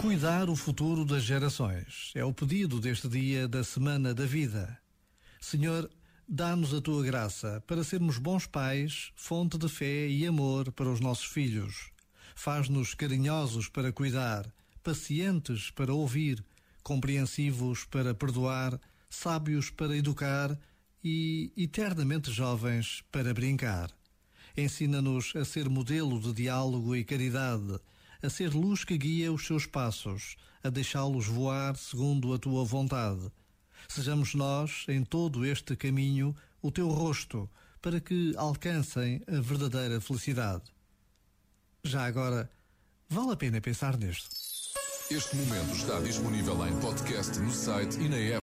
Cuidar o futuro das gerações é o pedido deste dia da Semana da Vida. Senhor, dá-nos a tua graça para sermos bons pais, fonte de fé e amor para os nossos filhos. Faz-nos carinhosos para cuidar, pacientes para ouvir, compreensivos para perdoar, sábios para educar e eternamente jovens para brincar. Ensina-nos a ser modelo de diálogo e caridade a ser luz que guia os seus passos, a deixá-los voar segundo a tua vontade. Sejamos nós, em todo este caminho, o teu rosto, para que alcancem a verdadeira felicidade. Já agora, vale a pena pensar nisto. Este momento está disponível em podcast no site e na app.